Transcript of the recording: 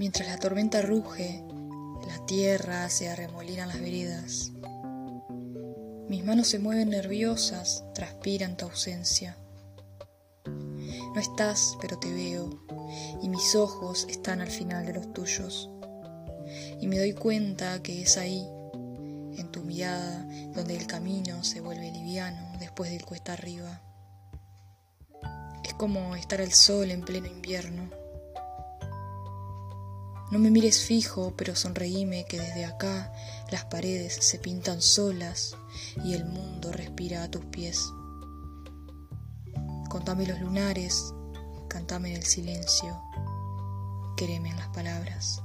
Mientras la tormenta ruge, la tierra se arremolina las veredas. Mis manos se mueven nerviosas, transpiran tu ausencia. No estás, pero te veo, y mis ojos están al final de los tuyos. Y me doy cuenta que es ahí, en tu mirada, donde el camino se vuelve liviano después del cuesta arriba. Es como estar al sol en pleno invierno. No me mires fijo, pero sonreíme que desde acá las paredes se pintan solas y el mundo respira a tus pies. Contame los lunares, cantame en el silencio, quereme en las palabras.